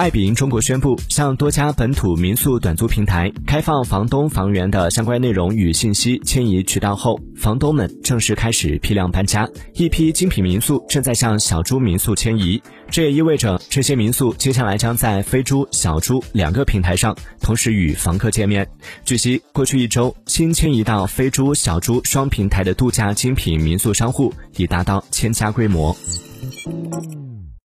爱彼迎中国宣布向多家本土民宿短租平台开放房东房源的相关内容与信息。迁移渠道后，房东们正式开始批量搬家，一批精品民宿正在向小猪民宿迁移。这也意味着这些民宿接下来将在飞猪、小猪两个平台上同时与房客见面。据悉，过去一周新迁移到飞猪、小猪双平台的度假精品民宿商户已达到千家规模。